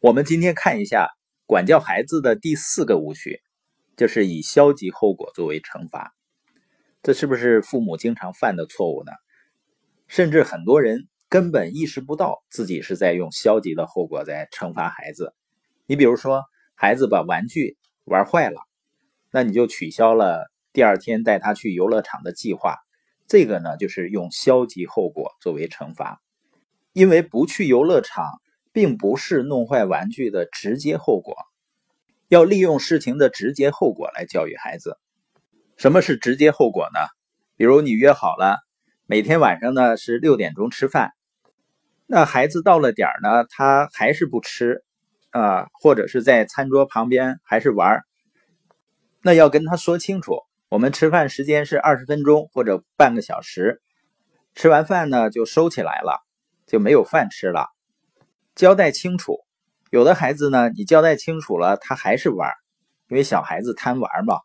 我们今天看一下管教孩子的第四个误区，就是以消极后果作为惩罚。这是不是父母经常犯的错误呢？甚至很多人根本意识不到自己是在用消极的后果在惩罚孩子。你比如说，孩子把玩具玩坏了，那你就取消了第二天带他去游乐场的计划。这个呢，就是用消极后果作为惩罚。因为不去游乐场，并不是弄坏玩具的直接后果。要利用事情的直接后果来教育孩子。什么是直接后果呢？比如你约好了每天晚上呢是六点钟吃饭，那孩子到了点儿呢，他还是不吃啊，或者是在餐桌旁边还是玩那要跟他说清楚，我们吃饭时间是二十分钟或者半个小时，吃完饭呢就收起来了。就没有饭吃了，交代清楚。有的孩子呢，你交代清楚了，他还是玩，因为小孩子贪玩嘛。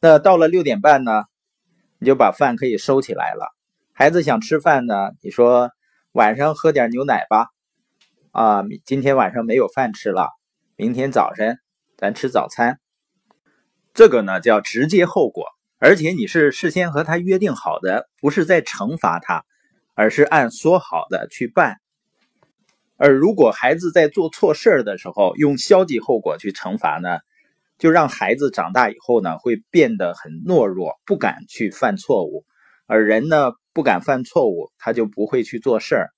那到了六点半呢，你就把饭可以收起来了。孩子想吃饭呢，你说晚上喝点牛奶吧。啊，今天晚上没有饭吃了，明天早晨咱吃早餐。这个呢叫直接后果，而且你是事先和他约定好的，不是在惩罚他。而是按说好的去办，而如果孩子在做错事儿的时候用消极后果去惩罚呢，就让孩子长大以后呢会变得很懦弱，不敢去犯错误。而人呢不敢犯错误，他就不会去做事儿。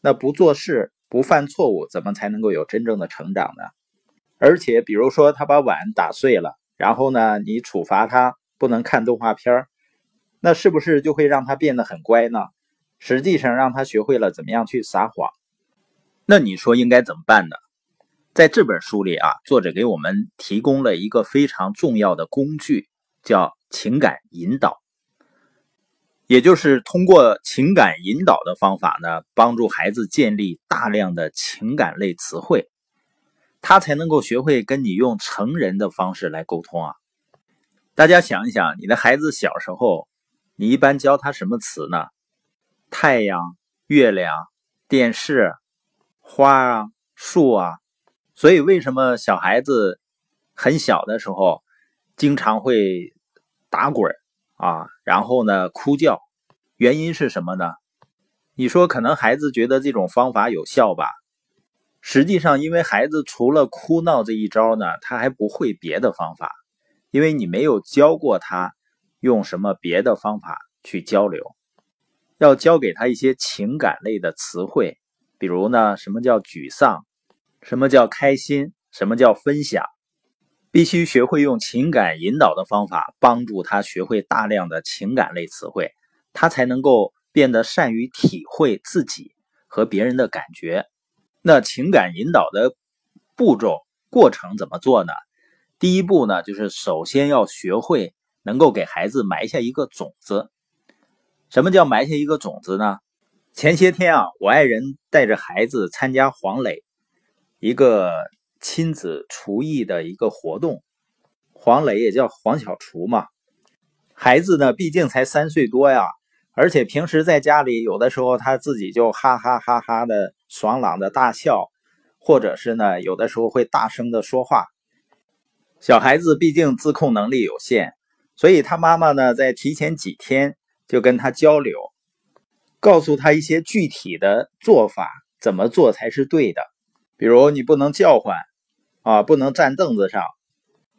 那不做事、不犯错误，怎么才能够有真正的成长呢？而且，比如说他把碗打碎了，然后呢你处罚他不能看动画片儿那是不是就会让他变得很乖呢？实际上让他学会了怎么样去撒谎，那你说应该怎么办呢？在这本书里啊，作者给我们提供了一个非常重要的工具，叫情感引导，也就是通过情感引导的方法呢，帮助孩子建立大量的情感类词汇，他才能够学会跟你用成人的方式来沟通啊。大家想一想，你的孩子小时候，你一般教他什么词呢？太阳、月亮、电视、花啊、树啊，所以为什么小孩子很小的时候经常会打滚啊？然后呢，哭叫，原因是什么呢？你说可能孩子觉得这种方法有效吧？实际上，因为孩子除了哭闹这一招呢，他还不会别的方法，因为你没有教过他用什么别的方法去交流。要教给他一些情感类的词汇，比如呢，什么叫沮丧，什么叫开心，什么叫分享，必须学会用情感引导的方法帮助他学会大量的情感类词汇，他才能够变得善于体会自己和别人的感觉。那情感引导的步骤过程怎么做呢？第一步呢，就是首先要学会能够给孩子埋下一个种子。什么叫埋下一个种子呢？前些天啊，我爱人带着孩子参加黄磊一个亲子厨艺的一个活动。黄磊也叫黄小厨嘛。孩子呢，毕竟才三岁多呀，而且平时在家里有的时候他自己就哈哈哈哈的爽朗的大笑，或者是呢，有的时候会大声的说话。小孩子毕竟自控能力有限，所以他妈妈呢，在提前几天。就跟他交流，告诉他一些具体的做法，怎么做才是对的。比如你不能叫唤，啊，不能站凳子上，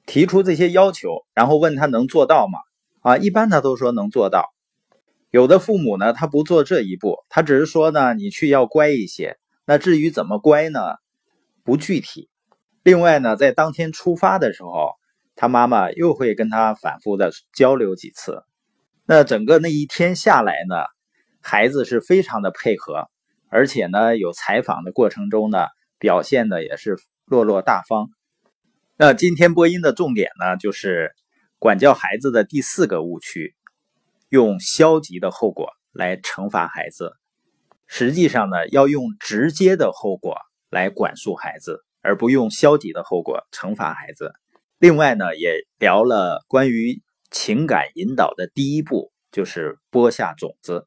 提出这些要求，然后问他能做到吗？啊，一般他都说能做到。有的父母呢，他不做这一步，他只是说呢，你去要乖一些。那至于怎么乖呢，不具体。另外呢，在当天出发的时候，他妈妈又会跟他反复的交流几次。那整个那一天下来呢，孩子是非常的配合，而且呢，有采访的过程中呢，表现的也是落落大方。那今天播音的重点呢，就是管教孩子的第四个误区，用消极的后果来惩罚孩子。实际上呢，要用直接的后果来管束孩子，而不用消极的后果惩罚孩子。另外呢，也聊了关于。情感引导的第一步就是播下种子。